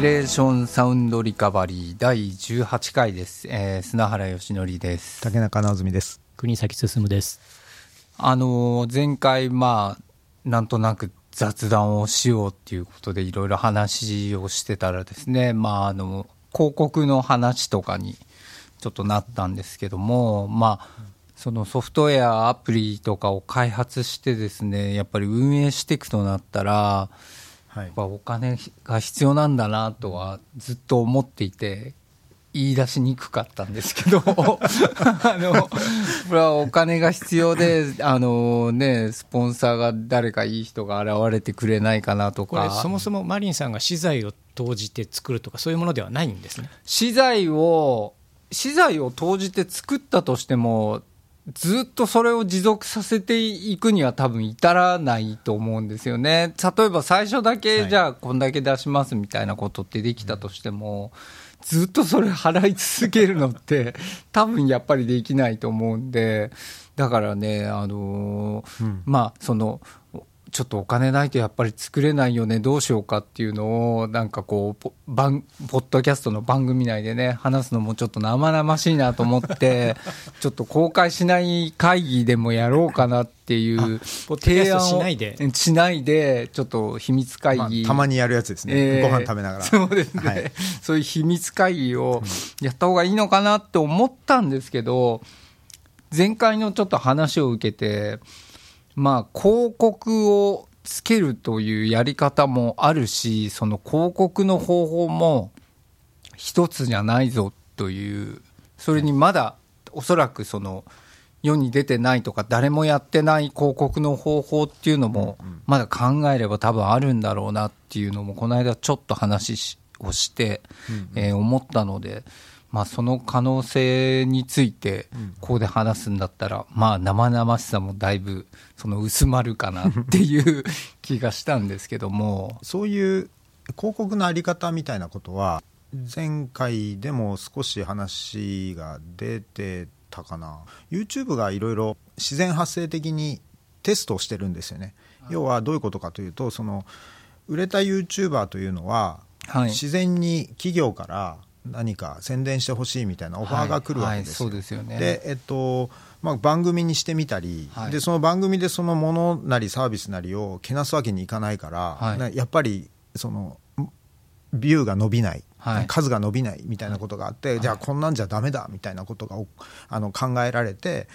レーションサウンドリカバリー第18回です、えー砂原義則です竹中直澄です。国崎進です。あのー前回まあなんとなく雑談をしようっていうことでいろいろ話をしてたらですねまああの広告の話とかにちょっとなったんですけどもまあそのソフトウェアアプリとかを開発してですねやっぱり運営していくとなったらはい。やっぱお金が必要なんだなとはずっと思っていて言い出しにくかったんですけど。あのこれはお金が必要であの、ね、スポンサーが誰かいい人が現れてくれないかなとこれかそもそもマリンさんが資材を投じて作るとかそういうものではないんですね。資材を資材を投じて作ったとしてもずっとそれを持続させていくには多分至らないと思うんですよね。例えば最初だけはいじゃあこんだけ出しますみたいなことってできたとしても、ずっとそれ払い続けるのって 多分やっぱりできないと思うんで、だからね、あのーまあその、ちょっとお金ないとやっぱり作れないよね、どうしようかっていうのを、なんかこう、ポッドキャストの番組内でね、話すのもちょっと生々しいなと思って、ちょっと公開しない会議でもやろうかなっていう提案をしないで？しないで、ちょっと秘密会まあ議。たまにやるやつですね。えーご飯食べながら。そうですね、はいそういう秘密会議をやった方がいいのかなって思ったんですけど、前回のちょっと話を受けて、まあ、広告をつけるというやり方もあるし、その広告の方法も一つじゃないぞという、それにまだおそらくその世に出てないとか、誰もやってない広告の方法っていうのも、まだ考えれば多分あるんだろうなっていうのも、この間ちょっと話しをして、えー思ったので、まあ、その可能性について、ここで話すんだったら、まあ、生々しさもだいぶ、その薄まるかな っていう気がしたんですけども、そういう広告のあり方みたいなことは、前回でも少し話が出てたかな。YouTube がいろいろ自然発生的にテストをしてるんですよね。要はどういうことかというと、その、売れた YouTuber というのは、はい。自然に企業から何か宣伝してほしいみたいなオファーが来るわけですよ。はいはいそうですよねで、えっとまあ、番組にしてみたり、はいでその番組でそのものなりサービスなりをけなすわけにいかないから、やっぱりそのビューが伸びない、はい数が伸びないみたいなことがあって、じゃあこんなんじゃダメだみたいなことがおあの考えられて。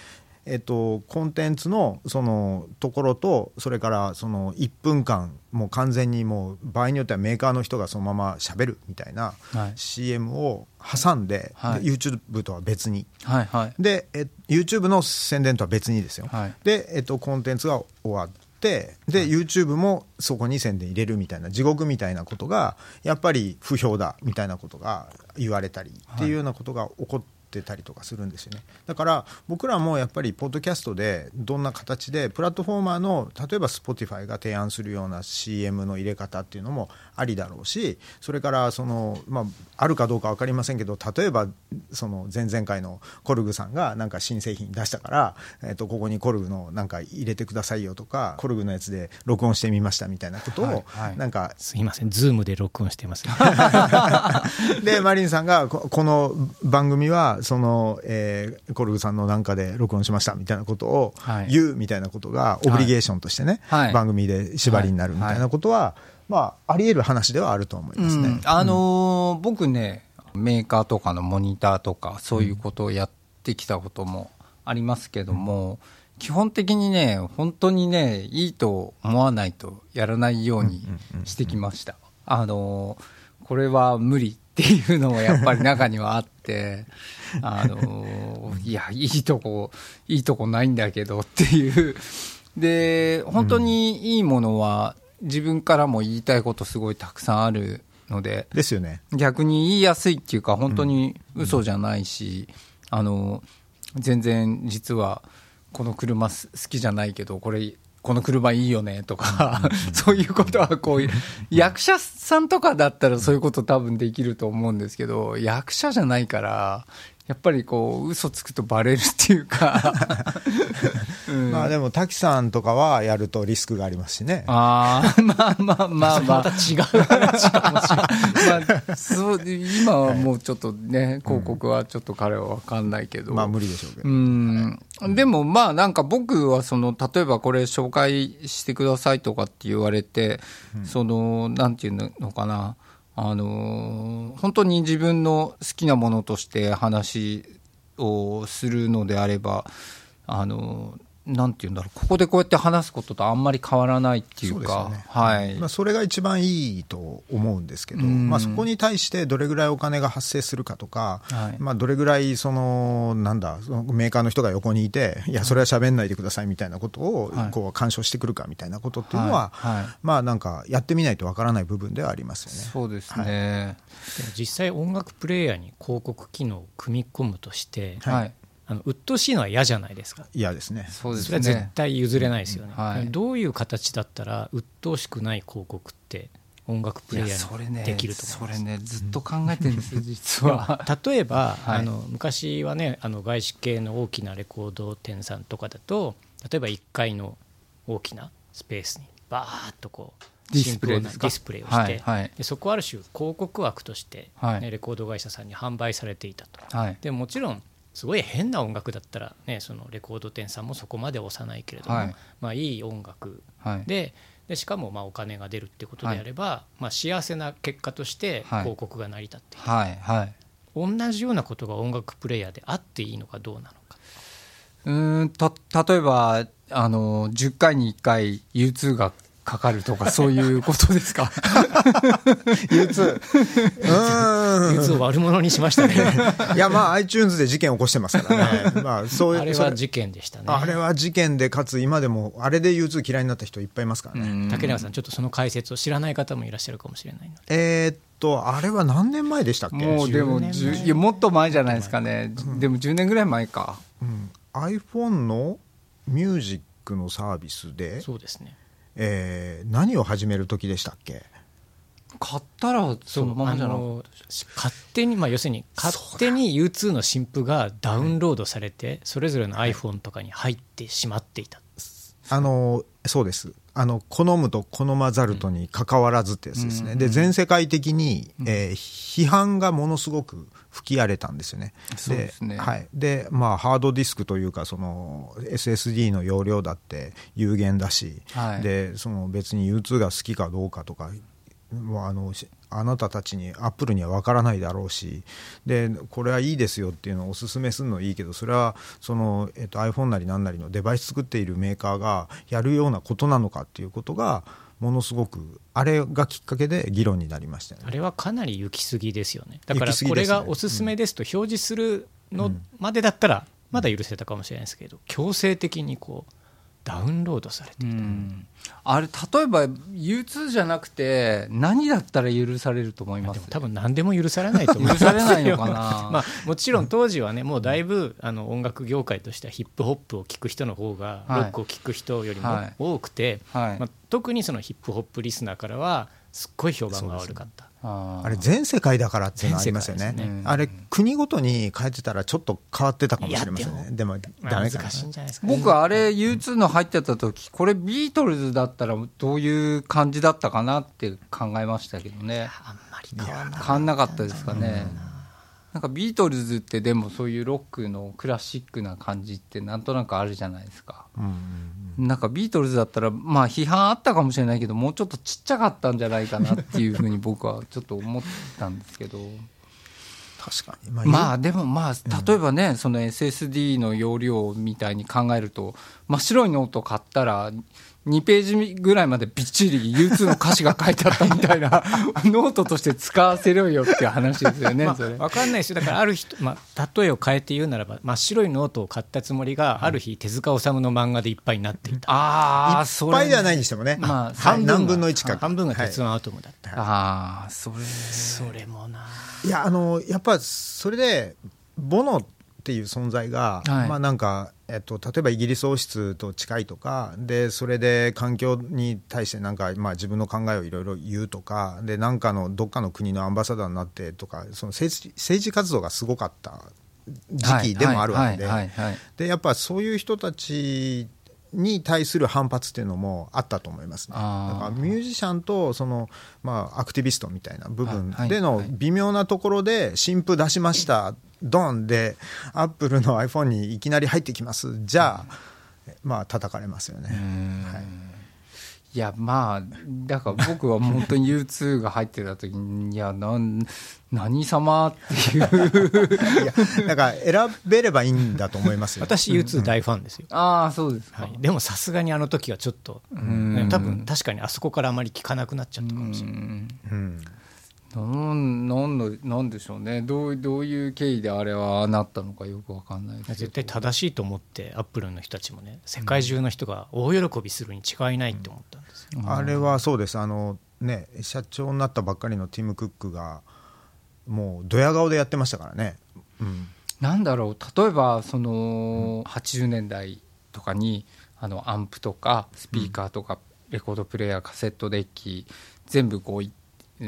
えっと、コンテンツのそのところとそれからその1分間もう完全にもう場合によってはメーカーの人がそのまましゃべるみたいなはい。CM を挟んで,で、はい。YouTube とは別に。はいはい。でえ YouTube の宣伝とは別にですよ、はい。で、えっと、コンテンツが終わってで、YouTube もそこに宣伝入れるみたいな地獄みたいなことがやっぱり不評だみたいなことが言われたりっていうようなことが起こってたりとかするんですよね。だから僕らもやっぱりポッドキャストでどんな形でプラットフォーマーの例えば Spotify が提案するような CM の入れ方っていうのもありだろうしそれからその、まあ、あるかどうか分かりませんけど例えばその前々回の KORG さんがなんか新製品出したから、えっとここに KORG のなんか入れてくださいよとか KORG のやつで録音してみましたみたいなことを、はいはい。なんかすいません、 ZOOM で録音してます。でマリンさんがここの番組はその、えー KORG さんのなんかで録音しましたみたいなことをはい。言うみたいなことが obligation としてね、はい。番組で縛りになるみたいなことは、まあ、あり得る話ではあると思いますね。うんあのー僕ね、メーカーとかのモニターとか、そういうことをやってきたこともありますけども、基本的にね、本当にね、いいと思わないとやらないようにしてきました。あのーこれは無理っていうのもやっぱり中にはあって、あのーいや、いいとこ、いいとこないんだけどっていう。で、本当にいいものは、自分からも言いたいことすごいたくさんあるので、ですよね。逆に言いやすいっていうか、本当に嘘じゃないし、あの全然実はこの車す好きじゃないけど、これ、この車いいよねとか、そういうことはこういう、役者さんとかだったらそういうこと多分できると思うんですけど、役者じゃないから、やっぱりこう、嘘つくとバレるっていうか、うん。まあでも滝さんとかはやるとリスクがありますしね。ああ、まあまあまあまあ。また違う話かもしれない。まあ、そう今はもうちょっとね、広告はちょっと彼は分かんないけど、まあ無理でしょうけど、うん、でもまあなんか僕はその例えばこれ紹介してくださいとかって言われて、そのなんていうのかなあの本当に自分の好きなものとして話をするのであればあのなんていうんだろう。ここでこうやって話すこととあんまり変わらないっていうか。そうですよね。はい、まあ、それが一番いいと思うんですけど、うん。まあ、そこに対してどれぐらいお金が発生するかとか、はい。まあ、どれぐらいそのなんだそのメーカーの人が横にいていやそれは喋んないでくださいみたいなことをはい。こう干渉してくるかみたいなことっていうのは、はい。はい。まあなんかやってみないとわからない部分ではありますよね。そうですね。実際音楽プレイヤーに広告機能を組み込むとして、はい、あの鬱陶しいのは嫌じゃないですか。嫌ですね。そうですそれは絶ね対譲れないですよね、うん。はい。どういう形だったら鬱陶しくない広告って音楽プレイヤそれねーにできると思います？それねずっと考えてるんですよ実は。例えば、はい。あの昔はねあの外資系の大きなレコード店さんとかだと例えば1階の大きなスペースにバーッとこうディスプレイですか？シンプルなディスプレイをして、はいはい。でそこはある種広告枠として、ねはい。レコード会社さんに販売されていたと。はい。でもちろんすごい変な音楽だったら、ね、そのレコード店さんもそこまで押さないけれども、はい。いまあ、いい音楽はい。ででしかもまあお金が出るってことであれば、まあ、幸せな結果としてはい。広告が成り立っている、はいはい。同じようなことが音楽プレイヤーであっていいのかどうなのか。うーんと例えばあの10回に1回 U2 がかかるとかそういうことですか？U2 うーん。技術を悪者にしましたね。いやまあ iTunes で事件起こしてますからね、まあ、そういうあれは事件でしたね。あれは事件でかつ今でもあれで U2 嫌いになった人いっぱいいますからね、竹中さんちょっとその解説を知らない方もいらっしゃるかもしれないので。えーっとあれは何年前でしたっけ？もうでも10年前。10いやもっと前じゃないですかね、でも10年ぐらい前か。うん、iPhone のミュージックのサービスで、そうですねえー何を始める時でしたっけ？買ったらそのままじゃなあの勝手に、まあ、要するに勝手に U2 の新譜がダウンロードされてそれぞれの iPhone とかに入ってしまっていた、あのそうです。あの好むと好まざるとに関わらずってやつですね、で全世界的に、えー批判がものすごく吹き荒れたんですよね。そうですね。はい。でまあ、ハードディスクというかその SSD の容量だって有限だし、はい。でその別に U2 が好きかどうかとかもうあのしあなたたちにアップルには分からないだろうしでこれはいいですよっていうのをおすすめするのいいけどそれはその、えっと、iPhone なり何なりのデバイス作っているメーカーがやるようなことなのかっていうことがものすごくあれがきっかけで議論になりましたよね。あれはかなり行き過ぎですよね。だからこれがおすすめですと表示するのまでだったらまだ許せたかもしれないですけど強制的にこうダウンロードされてうん。あれ例えば U2 じゃなくて何だったら許されると思いまですも多分何でも許されないと思います許されないのかな？まあ、もちろん当時はねもうだいぶあの音楽業界としてはヒップホップを聴く人の方がロはい。ックを聴く人よりもはい。多くて、はい。まあ、特にそのヒップホップリスナーからはすっごい評判が悪かった。あれ全世界だからっていうのありますよね。全世界ですね。あれ国ごとに変えてたらちょっと変わってたかもしれませんね。でもまあダメか。な難しいんじゃないですか、ね、僕あれ U2 の入ってた時これビートルズだったらどういう感じだったかなって考えましたけどね。あんまり変わんなかったですかねなんかビートルズってでもそういうロックのクラシックな感じってなんとなくあるじゃないですか。うんなんかビートルズだったらまあ批判あったかもしれないけどもうちょっとちっちゃかったんじゃないかなっていうふうに僕はちょっと思ったんですけど。確かに。ままあでもまあ例えばね、その SSD の容量みたいに考えると真っ白いノート買ったら2ページぐらいまでびっちり U2 の歌詞が書いてあったみたいな ノートとして使わせろよっていう話ですよね、まあ、それ。分かんないですよ。だからある人、まあ、例えを変えて言うならば真っ白いノートを買ったつもりがある日手塚治虫の漫画でいっぱいになっていた、ああ、いっそれ。ぱいではないにしてもね、まあ半分が何分の1か半分がはい。鉄腕アトムだった、ああ、それ。それもな。いやあのやっぱそれでボノっていう存在が、はい。まあなんか、えっと、例えばイギリス王室と近いとかでそれで環境に対してなんか、まあ、自分の考えをいろいろ言うとかでなんかのどっかの国のアンバサダーになってとかその政治政治活動がすごかった時期でもあるわけででやっぱそういう人たちに対する反発っていうのもあったと思いますね。だからミュージシャンとその、まあ、アクティビストみたいな部分はいでのはい。微妙なところで新譜出しました、ドンでアップルの iPhone にいきなり入ってきます。じゃあ、まあ叩かれますよね。はい。いやまあだから僕は本当に U2 が入ってた時にいやなん何様っていう。いやだから選べればいいんだと思いますよ。私 U2 大ファンですよ、ああそうですか、はい、でもさすがにあの時はちょっと、ん。多分確かにあそこからあまり聞かなくなっちゃったかもしれない、うん。うんなんなんのなんでしょうね。どうどういう経緯であれはなったのかよくわかんないですけど。絶対正しいと思ってアップルの人たちもね世界中の人が大喜びするに違いないって思ったんですよ、あれはそうです。あの、ね、社長になったばっかりのティム・クックがもうドヤ顔でやってましたからね。うん。なんだろう。例えばその80年代とかにあのアンプとかスピーカーとかレコードプレーヤーカセットデッキ全部こうい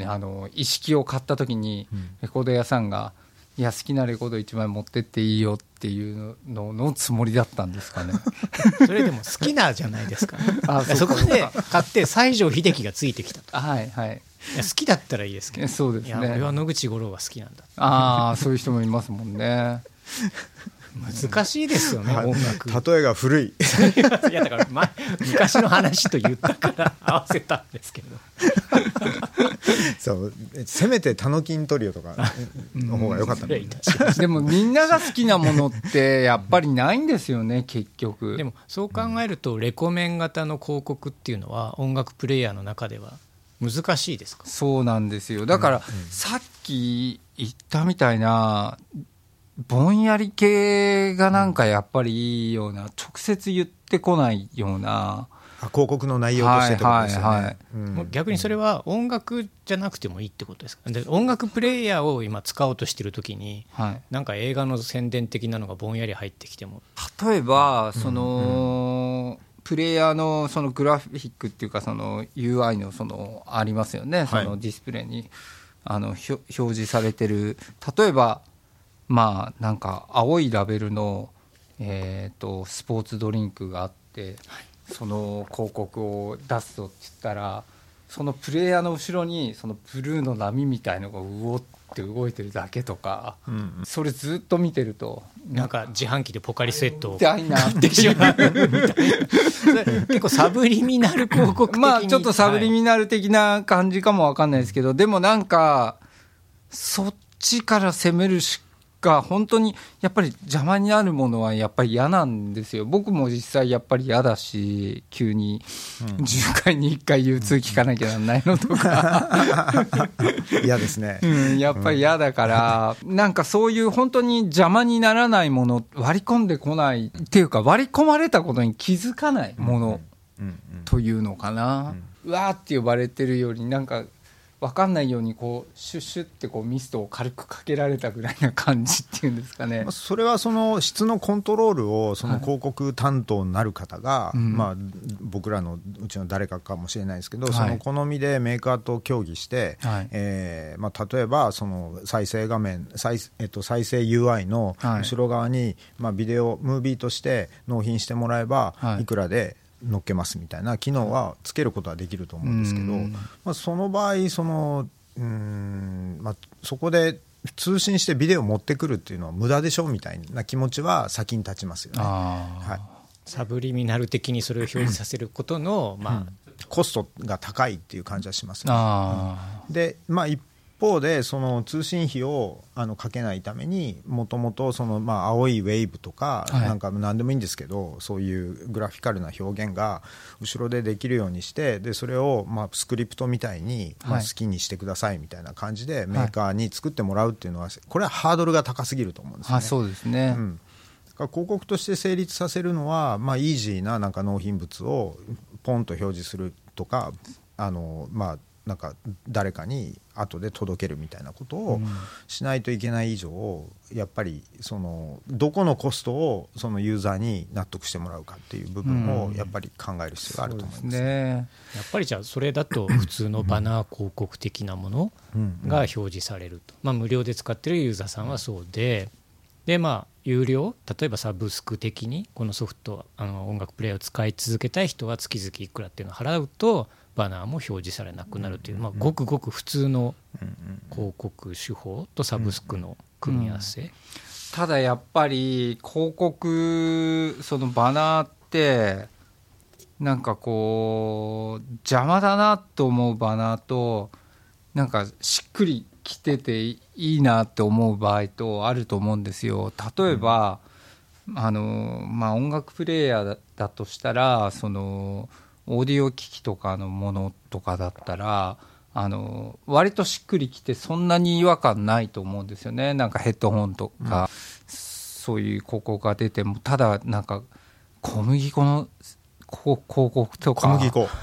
あの一式を買った時にレコード屋さんが「いや好きなレコード1枚持ってっていいよ」っていうののつもりだったんですかね。それでも好きなじゃないですか。あそこで買って西城秀樹がついてきたと。はいはい。好きだったらいいですけど。そうですね。いや俺は野口五郎が好きなんだああそういう人もいますもんね。難しいですよね、音楽。例えが古い。いやだから前昔の話と言ったから合わせたんですけど。そう。せめてタノキントリオとかの方が良かったのに失礼いたしましでもみんなが好きなものってやっぱりないんですよね結局。たでもそう考えるとレコメン型の広告っていうのは音楽プレイヤーの中では難しいですか？そうなんですよ。だから、さっき言ったみたいなぼんやり系がなんかやっぱりいいような直接言ってこないような、あ広告の内容としてってことですよね、はいはいはい。うん。もう逆にそれは音楽じゃなくてもいいってことですか？で音楽プレイヤーを今使おうとしてる時にはい、なんか映画の宣伝的なのがぼんやり入ってきても。例えばその、プレイヤーのそのグラフィックっていうかその UI のそのありますよね、そのディスプレイにあのひょ表示されてる。例えばまあなんか青いラベルの、えー、とスポーツドリンクがあって、その広告を出すとって言ったらそのプレイヤーの後ろにそのブルーの波みたいのがうおって動いてるだけとか、うんそれずっと見てるとなんか自販機でポカリスエットをみたいな。ってしまうみたいなそれ結構サブリミナル広告的に。まあちょっとサブリはいミナル的な感じかもわかんないですけど、でもなんかそっちから攻めるしか本当にやっぱり邪魔になるものはやっぱり嫌なんですよ。僕も実際やっぱり嫌だし急に10回に1回 U2 聞かなきゃなんないのとか、嫌ですね、うん、やっぱり嫌だから、なんかそういう本当に邪魔にならないもの割り込んでこないっていうか割り込まれたことに気づかないもの、うんうんというのかな、うわーって呼ばれてるよりなんか分かんないようにこうシュッシュってこうミストを軽くかけられたぐらいな感じっていうんですかね。まあ、それはその質のコントロールをその広告担当になる方が、うん。まあ、僕らのうちの誰かかもしれないですけど、はい。その好みでメーカーと協議して、はい。えーまあ、例えばその再生画面再,、えっと、再生 UI のはい後ろ側に、まあ、ビデオムービーとして納品してもらえば、はい。い、くらで乗っけますみたいな機能はつけることはできると思うんですけど、うん。まあ、その場合そのうーん、まあ、そこで通信してビデオ持ってくるっていうのは無駄でしょみたいな気持ちは先に立ちますよね。はい。サブリミナル的にそれを表示させることの、まあコストが高いっていう感じはしますよね。あで、まあ、一方でその通信費をあのかけないためにもともとそのまあ青いウェーブとかはい。なんか何でもいいんですけど、そういうグラフィカルな表現が後ろでできるようにしてでそれをまあスクリプトみたいにまあはい。好きにしてくださいみたいな感じでメーカーに作ってもらうっていうのはこれはハードルが高すぎると思うんですよね。あそうですね、うん、広告として成立させるのは、まあ、イージーななんか納品物をポンと表示するとかあの、まあ、なんか誰かに後で届けるみたいなことをしないといけない以上やっぱりそのどこのコストをそのユーザーに納得してもらうかっていう部分をやっぱり考える必要があると思います。ね。やっぱりじゃあそれだと普通のバナー広告的なものうん。が表示されると、まあ、無料で使ってるユーザーさんはそうで。でまあ有料？例えばサブスク的にこのソフトあの音楽プレイヤーを使い続けたい人は月々いくらっていうのを払うとバナーも表示されなくなるという、まあ、ごくごく普通の広告手法とサブスクの組み合わせ、ただやっぱり広告そのバナーってなんかこう邪魔だなと思うバナーとなんかしっくりきてていいなって思う場合とあると思うんですよ。例えば、あのまあ、音楽プレーヤーだだとしたらそのオーディオ機器とかのものとかだったらあの割としっくりきてそんなに違和感ないと思うんですよね。なんかヘッドホンとか、そういう広告が出ても。ただなんか小麦粉のこ広告とか。小麦粉。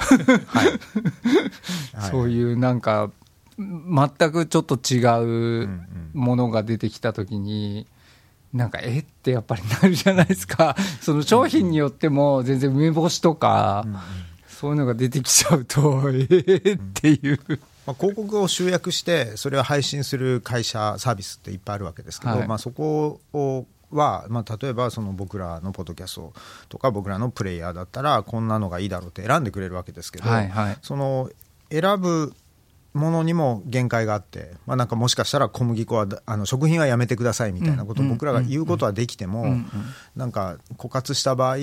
はい、そうういうなんか全くちょっと違ううん。ものが出てきた時になんかえ？ってやっぱりなるじゃないですか。その商品によっても全然梅干しとか、うんうんそういうのが出てきちゃうとえーっていう、まあ、広告を集約してそれを配信する会社サービスっていっぱいあるわけですけど、はい。まあ、そこをは、まあ、例えばその僕らのポッドキャストとか僕らのプレイヤーだったらこんなのがいいだろうって選んでくれるわけですけど、はいはい。その選ぶものにも限界があって、まあ、なんかもしかしたら小麦粉はあの食品はやめてくださいみたいなことをうん僕らが言うことはできても、なんか枯渇した場合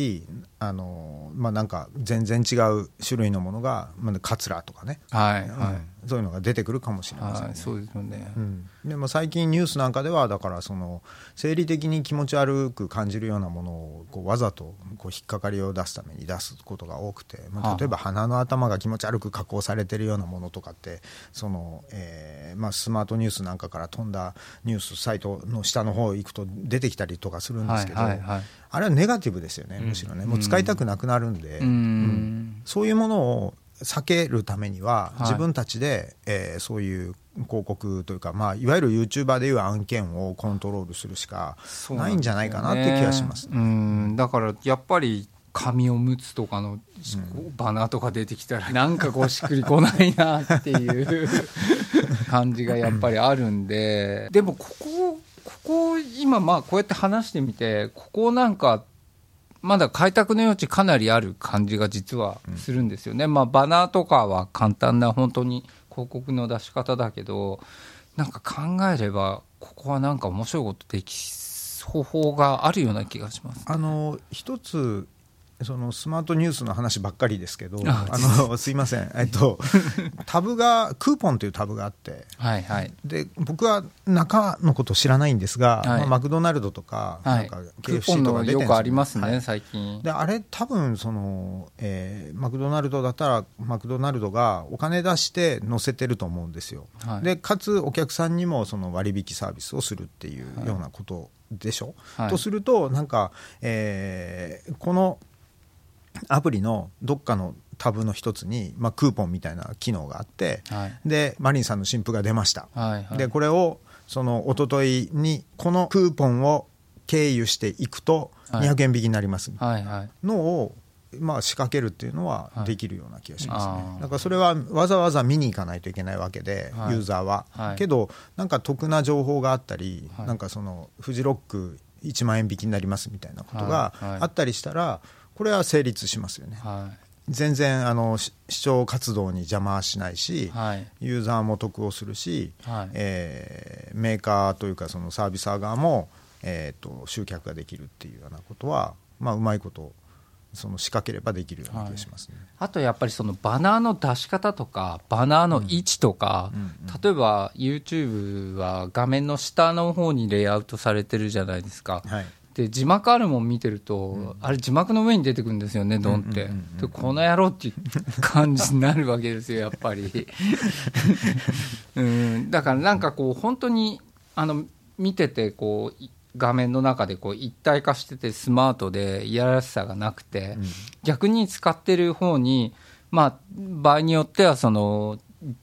あの、まあ、なんか全然違う種類のものが、まあ、カツラとかね、はいはい、うんそういうのが出てくるかもしれませんね。はい、そうですよね、うん、でも最近ニュースなんかではだからその生理的に気持ち悪く感じるようなものをこうわざとこう引っかかりを出すために出すことが多くて、まあ、はあ例えば鼻の頭が気持ち悪く加工されてるようなものとかってその、えーまあ、スマートニュースなんかから飛んだニュースサイトの下の方行くと出てきたりとかするんですけど、はいはいはい。あれはネガティブですよねむしろね、もう使いたくなくなるんで。うーん。そういうものを避けるためには、はい。自分たちで、えーそういう広告というか、まあ、いわゆる YouTuber でいう案件をコントロールするしかないんじゃないかなって気がします。うん。だからやっぱり紙おむつとかのバナーとか出てきたらなんかこうしっくりこないなっていう感じがやっぱりあるんで。でもここここ今まあこうやって話してみてここなんかまだ開拓の余地かなりある感じが実はするんですよね、まあバナーとかは簡単な本当に広告の出し方だけどなんか考えればここはなんか面白いことでき方法があるような気がします。あの一つそのスマートニュースの話ばっかりですけどああの すいません、えっと、タブがクーポンというタブがあってはいはい。で僕は中のこと知らないんですが、はい。まあ、マクドナルドとか,、はい。なんか。クーポ KFC ンとか出てるんですのよくありますね、はい。最近。であれ多分その、えーマクドナルドだったらマクドナルドがお金出して載せてると思うんですよ、はい。でかつお客さんにもその割引サービスをするっていうようなことでしょ、はい。とするとなんか、えーこのアプリのどっかのタブの一つに、まあ、クーポンみたいな機能があって、はい。でマリンさんの新譜が出ました、はいはい。でこれをその一昨日にこのクーポンを経由していくとはい。200円引きになります。みたい。な。のを、まあ、仕掛けるっていうのははい。できるような気がしますね、だからそれはわざわざ見に行かないといけないわけで、はい。ユーザーは、はい。けどなんか得な情報があったり、はい。なんかそのフジロック1万円引きになりますみたいなことがあったりしたらこれは成立しますよねはい。全然あのし視聴活動に邪魔はしないし、はい。ユーザーも得をするし、はいえーメーカーというかそのサービス側も、えー、と集客ができるっていうようなことは、まあ、うまいことその仕掛ければできるような気がしますね。あとやっぱりそのバナーの出し方とか、バナーの位置とか、うんうん例えば YouTube は画面の下の方にレイアウトされてるじゃないですか。はいで字幕あるもん見てると、あれ字幕の上に出てくるんですよね、ドンって、うんうんうんうん。でこの野郎っていう感じになるわけですよ、やっぱり。うん、だからなんかこう、本当にあの見ててこう、い画面の中でこう一体化してて、スマートでいやらしさがなくて、うん。逆に使ってる方に、まあ、場合によってはその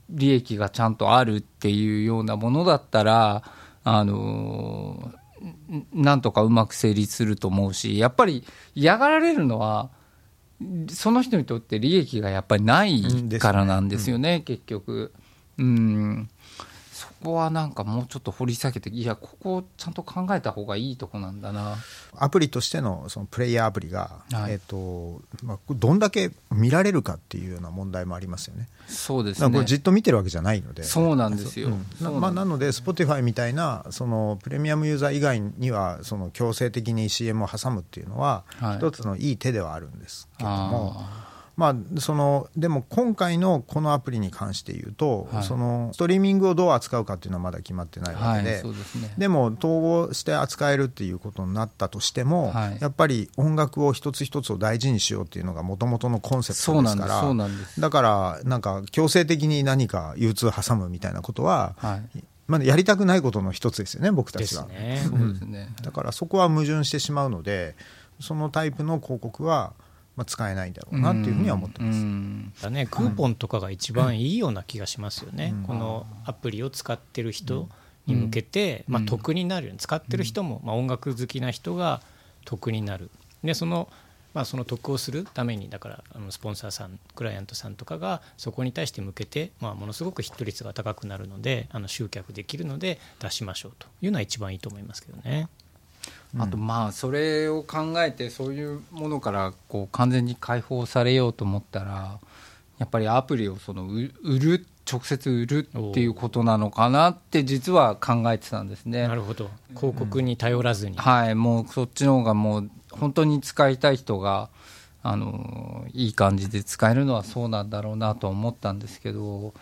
利益がちゃんとあるっていうようなものだったら、あのんなんとかうまく成立すると思うし、やっぱり嫌がられるのは、その人にとって利益がやっぱりないからなんですよね、結局。うんそこはなんかもうちょっと掘り下げていやここちゃんと考えた方がいいとこなんだな。アプリとしてのそのプレイヤーアプリが、はい。えっとまあ、どんだけ見られるかっていうような問題もありますよね。そうですね。これじっと見てるわけじゃないので。そうなんですよ、うん。まあ、なので、Spotify みたいなそのプレミアムユーザー以外にはその強制的に CM を挟むっていうのは、はい。一つのいい手ではあるんですけども、あまあ、そのでも今回のこのアプリに関して言うと、はい。そのストリーミングをどう扱うかっていうのはまだ決まってないわけで。そうですね。でも統合して扱えるっていうことになったとしても、はい。やっぱり音楽を一つ一つを大事にしようっていうのがもともとのコンセプそうなんですトですからそうなんですだからなんか強制的に何か流通挟むみたいなことは、はい。まあ、やりたくないことの一つですよね僕たでちは、すね。そうですね、だからそこは矛盾してしまうのでそのタイプの広告は、まあ、使えないんだろうなっていうふうには思ってます、うん。だね、クーポンとかが一番いいような気がしますよね、うん。このアプリを使ってる人に向けて、うん。まあ、得になるように使ってる人も、まあ、音楽好きな人が得になる。でその,、まあ、その得をするためにだからあのスポンサーさんクライアントさんとかがそこに対して向けて、まあ、ものすごくヒット率が高くなるのであの集客できるので出しましょうというのは一番いいと思いますけどね。あとまあそれを考えてそういうものからこう完全に解放されようと思ったらやっぱりアプリをその売売る直接売るっていうことなのかなって実は考えてたんですね。な。るほど。広告に頼らずに、はい、もうそっちの方がもう本当に使いたい人があのいい感じで使えるのはそうなんだろうなと思ったんですけど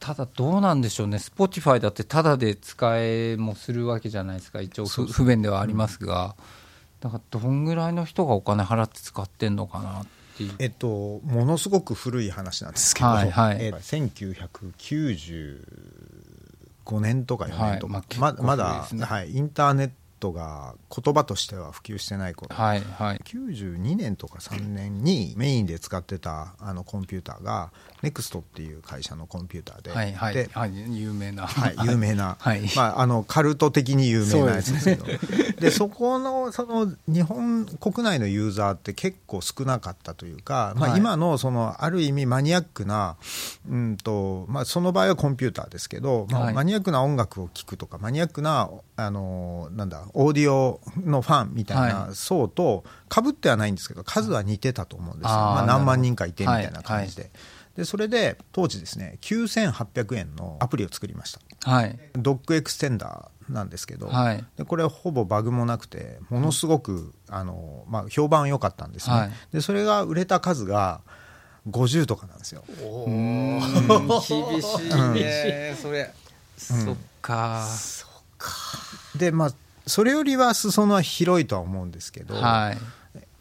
ただどうなんでしょうね。Spotify だってタダで使えもするわけじゃないですか。一応不不便ではありますが、だからどんぐらいの人がお金払って使ってんのかなっていう。えっと、ものすごく古い話なんですけど、はいはい。え1995年とか4年とか、はい。まあままだはい、インターネットが言葉としては普及してない頃、はいはい。92年とか3年にメインで使ってたあのコンピューターが NEXT っていう会社のコンピューターで、はいはいではい有名な、はい、有名な、はい。まあ、あのカルト的に有名なやつですけど。でそこのその日本国内のユーザーって結構少なかったというか、まあ、はい。今のそのある意味マニアックな、うんとまあ、その場合はコンピューターですけど、まあ、はい。マニアックな音楽を聴くとかマニアックなあのなんだオーディオのファンみたいはない。層とかぶってはないんですけど数は似てたと思うんですよ、まあ、何万人かいてみたいな感じで。でそれで当時ですね9800円のアプリを作りました。はい。 Dock Extender なんですけど、はい。でこれほぼバグもなくてものすごく、あのまあ、評判良かったんですね、はい。でそれが売れた数が50とかなんですよ。うん。厳しいね、それ、そっか。でまあそれよりは裾野は広いとは思うんですけど、はい。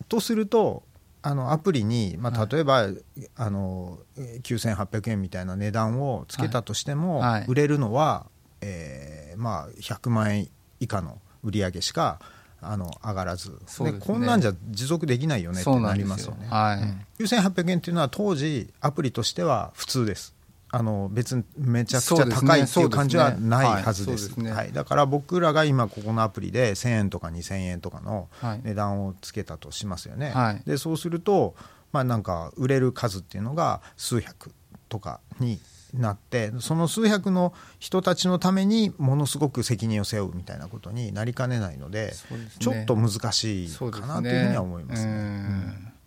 とするとあのアプリに、まあ、例えば、あの9800円みたいな値段をつけたとしても、はい。はい。売れるのは、えーまあ、100万円以下の売り上げしかあの上がらず。そうでこんなんじゃ持続できないよねってなりますすよ。ね。はい、9800円っていうのは当時アプリとしては普通ですあの別にめちゃくちゃ高いっていう感じはないはずです。ですね。はい。だから僕らが今ここのアプリで1000円とか2000円とかのはい。値段をつけたとしますよね、はい。でそうすると、まあ、なんか売れる数っていうのが数百とかになってその数百の人たちのためにものすごく責任を背負うみたいなことになりかねないのでね。ちょっと難しいかなというふうには思いますね。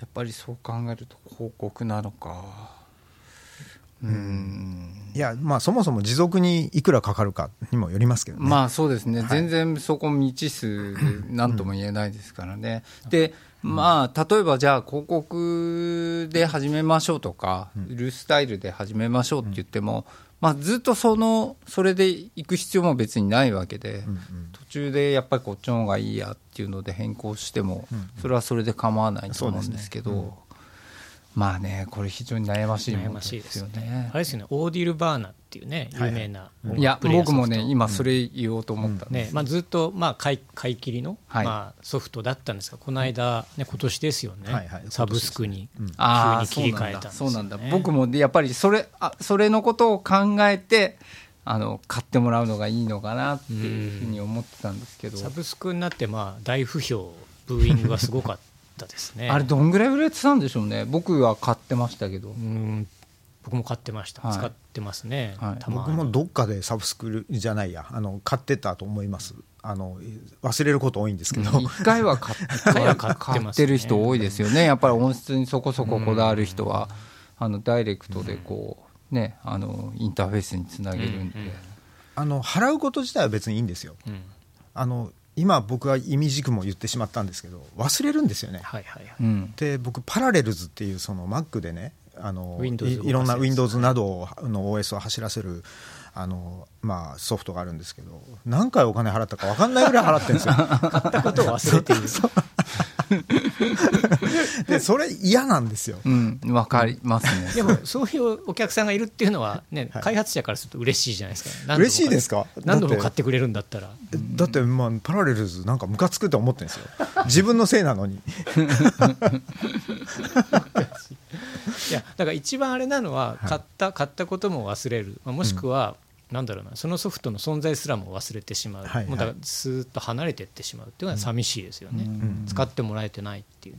やっぱりそう考えると広告なのかうん。いやまあそもそも持続にいくらかかるかにもよりますけどね。まあそうですね、はい。全然そこ未知数で何とも言えないですからね、でまあ例えばじゃあ広告で始めましょうとか、売るスタイルで始めましょうって言っても、まあ、ずっとそのそれで行く必要も別にないわけで、うんうん。途中でやっぱりこっちの方がいいやっていうので変更しても、それはそれで構わないと思うんですけど、まあね、これ非常に悩ましいも悩のですすよね。あ。れですよねオーディル・バーナっていうね有名な音楽いや僕もね今それ言おうと思ったんです、ねまあ、ずっとまあ買い買い切りの、はい。まあ、ソフトだったんですがこの間、ね、今年ですよね、はいはいサブスクに急にああ切り替えたんですよ、ね、そうなんだ僕もでやっぱりそれあそれのことを考えてあの買ってもらうのがいいのかなっていうふうに思ってたんですけど、サブスクになってまあ大不評ブーイングがすごかったですね。あれどんぐらい売れてたんでしょうね。僕は買ってましたけど。うん僕も買ってました、はい。使ってますね、はい。たまに。僕もどっかでサブスクじゃないや。あの買ってたと思います。あの忘れること多いんですけど、一回は買っ 回は買ってますね。買ってる人多いですよね、やっぱり音質にそこそここだわる人は、あのダイレクトでこう、ね、あのインターフェースにつなげるんで、うんうん。あの払うこと自体は別にいいんですよ。うん。あの今僕は意味軸も言ってしまったんですけど忘れるんですよね。はいはいはい、うん。で僕パラレルズっていうその Mac でねあのいいろんな Windows などをの OS を走らせるあの、まあ、ソフトがあるんですけど何回お金払ったか分かんないぐらい払ってるんですよ。買ったことを忘れている でそれ嫌なんですよ。うん、わかりますね。でもそういうお客さんがいるっていうのはね、はい。開発者からすると嬉しいじゃないですか。何度も嬉しいですか？何度も買ってくれるんだったら。だって、まあ、パラレルズなんかムカつくって思ってるんですよ。自分のせいなのに。いやだから一番あれなのははい。買った、買ったことも忘れる、まあもしくは、なんだろうなそのソフトの存在すらも忘れてしまう、はいはい。もうだからスーッと離れていってしまうっていうのは寂しいですよね、うん。使ってもらえてないっていう、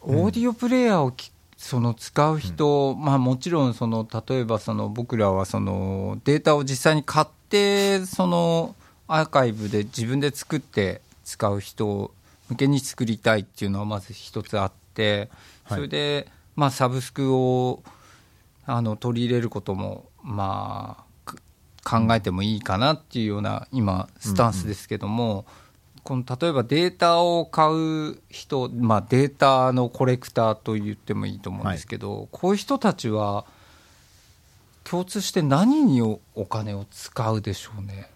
オーディオプレイヤーをきその使う人、まあ、もちろんその例えばその僕らはそのデータを実際に買ってそのアーカイブで自分で作って使う人向けに作りたいっていうのはまず一つあってはい。それで、まあ、サブスクをあの取り入れることもまあく考えてもいいかなっていうような今スタンスですけども、この例えばデータを買う人、まあ、データのコレクターと言ってもいいと思うんですけど、こういう人たちは共通して何におお金を使うでしょうね。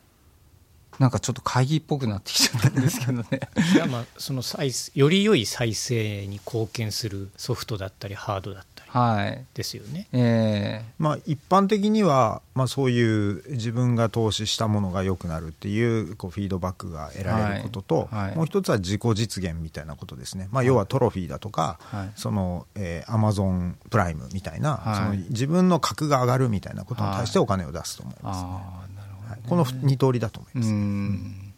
なんかちょっと会議っぽくなってきちゃったんですけどね。いやまあその再生より良い再生に貢献するソフトだったりハードだっですよね。えまあ、一般的には、まあ、そういう自分が投資したものが良くなるっていうこうフィードバックが得られることと、はい。はい。もう一つは自己実現みたいなことですね、まあ、要はトロフィーだとか、はい。そのえー、アマゾンプライムみたいな、はい。その自分の格が上がるみたいなことに対してお金を出すと思いー、ます、ああなるほど、はい。この二通りだと思いうます。ん。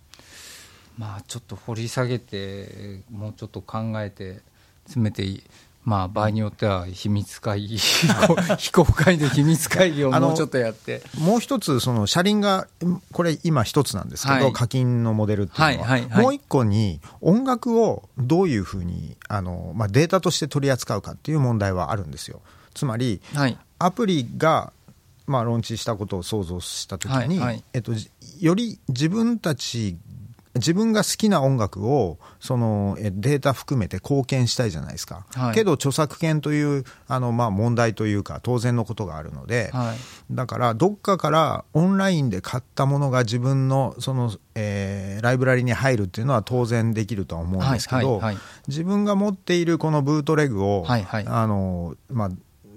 まあちょっと掘り下げてもうちょっと考えて詰めていいまあ場合によっては秘密会議 非公開で秘密会議をもうちょっとやって。もう一つ、その車輪が、これ今一つなんですけど、はい。課金のモデルっていうのは、はいはいはい。もう一個に音楽をどういうふうにあの、まあ、データとして取り扱うかっていう問題はあるんですよ。つまり、はい。アプリが、まあ、ローンチしたことを想像したときに、はいはい。えっと、じより自分たち自分が好きな音楽をそのえデータ含めて貢献したいじゃないですか、はい。けど著作権というあの、まあ、問題というか当然のことがあるので、はい。だからどっかからオンラインで買ったものが自分のその、えーライブラリに入るっていうのは当然できるとは思うんですけど、はいはいはい。自分が持っているこのブートレグを、はいはい。あのまあ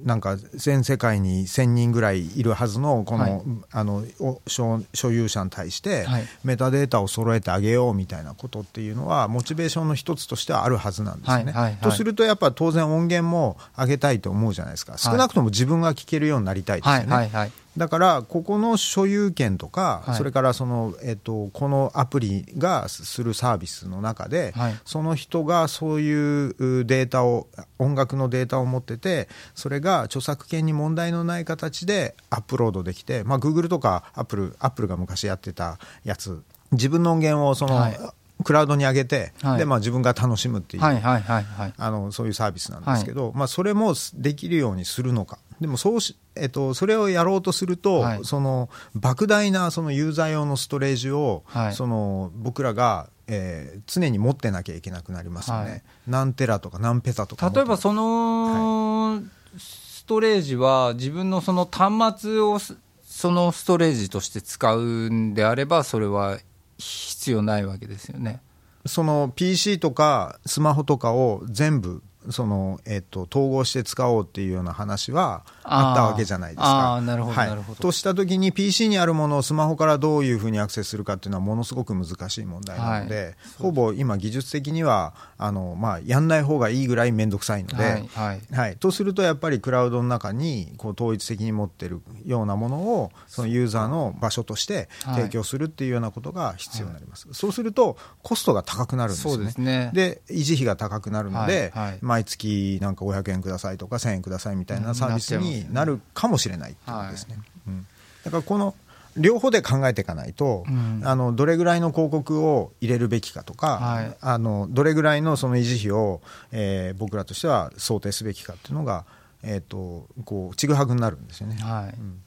なんか全世界に1000人ぐらいいるはずのこの,、はい。あのお所所有者に対してはい。メタデータを揃えてあげようみたいなことっていうのはモチベーションの一つとしてはあるはずなんですよね。とするとやっぱ当然音源も上げたいと思うじゃないですか。少なくとも自分が聴けるようになりたいですよはね。だから、ここの所有権とか、はい。それからその、えっと、このアプリがするサービスの中で、はい。その人がそういうデータを、音楽のデータを持ってて、それが著作権に問題のない形でアップロードできて、まあ、Google とか Apple, Apple が昔やってたやつ、自分の音源をその、はいクラウドに上げて、はい。でまあ、自分が楽しむっていう。そういうサービスなんですけど、まあ、それもできるようにするのか、でもそうし、えっと、それをやろうとすると、はい。その莫大なそのユーザー用のストレージを、はい。その僕らが、えー常に持ってなきゃいけなくなりますよね、はい。何テラとか何ペタとか例えばそのストレージは自分のその端末をすそのストレージとして使うんであればそれは必要ないわけですよね。その PC とかスマホとかを全部その、えっと統合して使おうっていうような話はあったわけじゃないですか。あーあーなるほどはい。なるほど。としたときに PC にあるものをスマホからどういうふうにアクセスするかっていうのはものすごく難しい問題なので、はい。ほぼ今技術的にはあの、まあ、やんない方がいいぐらい面倒くさいので、はいはい。はい、とするとやっぱりクラウドの中にこう統一的に持ってるようなものをそのユーザーの場所として提供するっていうようなことが必要になります、そうするとコストが高くなるんですよね。そうですね。で維持費が高くなるので、はいはい。ま毎月なんか500円くださいとか1000円くださいみたいなサービスになるかもしれないってことですね。うん。だからこの両方で考えていかないと、うん。あのどれぐらいの広告を入れるべきかとか、はい。あのどれぐらいのその維持費を、えー僕らとしては想定すべきかっていうのが、えー、とこうちぐはぐになるんですよね。はい。うん。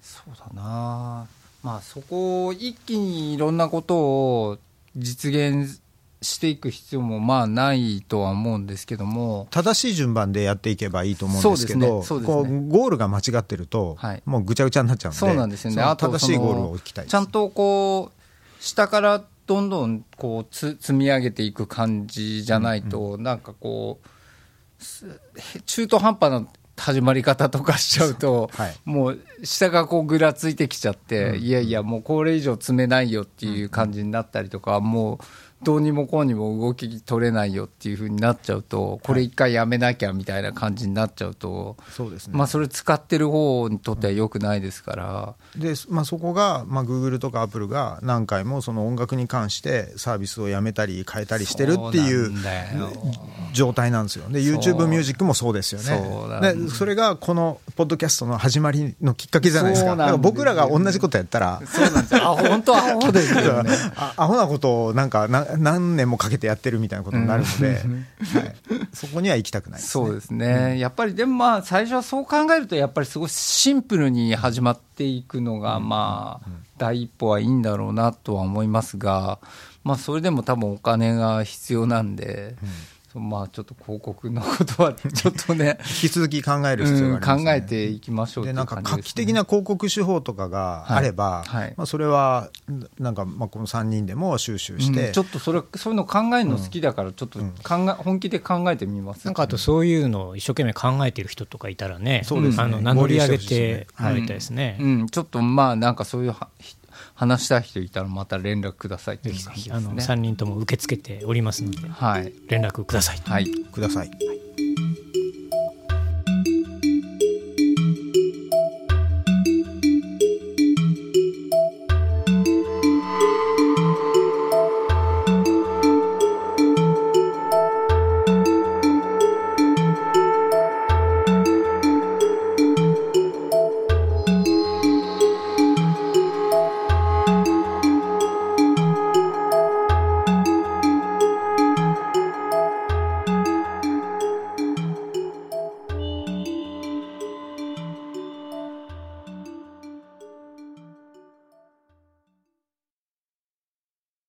そうだな。まあそこを一気にいろんなことを実現していく必要もまあないとは思うんですけども。正しい順番でやっていけばいいと思うんですけどそうですね。ゴールが間違ってると、はいもうぐちゃぐちゃになっちゃうんで。そうなんですよね。正しいゴールを置きたいちゃんとこう下からどんどんこうつ積み上げていく感じじゃないと、なんかこうす中途半端な始まり方とかしちゃうと、はい。もう下がこうぐらついてきちゃって、いやいやもうこれ以上詰めないよっていう感じになったりとか、もうどうにもこうにも動き取れないよっていうふうになっちゃうとこれ一回やめなきゃみたいな感じになっちゃうと、そうですね、まあそれ使ってる方にとっては良くないですから。で、まあ、そこが、まあ、Google とか Apple が何回もその音楽に関してサービスをやめたり変えたりしてるっていう状態なんですよ。で YouTube ミュージックもそうですよね。でそれがこのポッドキャストの始まりのきっかけじゃないですか。だから僕らが同じことやったらそうなんですよ。あ、本当はアホですよね。あアホなことをなんかな何年もかけてやってるみたいなことになるので、はい、そこには行きたくないです、ね、そうですね、やっぱりでもまあ最初はそう考えるとやっぱりすごいシンプルに始まっていくのがまあ第一歩はいいんだろうなとは思いますが、まあ、それでも多分お金が必要なんで、そうまあちょっと広告のことはちょっとね 引き続き考える必要があります、ね。うん考えていきましょうでなんか画期的な広告手法とかがあれば、はいはい。まあ、それはなんかまあこの3人でも収集して、うんちょっとそれそういうの考えるの好きだからちょっと考え、本気で考えてみます。なんかあとそういうのを一生懸命考えてる人とかいたらね、そうですね。あの名乗り上げてほしいですね。てもらいたいですね。うん、ちょっとまあなんかそういうはひ話したい人いたらまた連絡くださいという感じですあのね。3人とも受け付けておりますので、はい、連絡ください。はいください。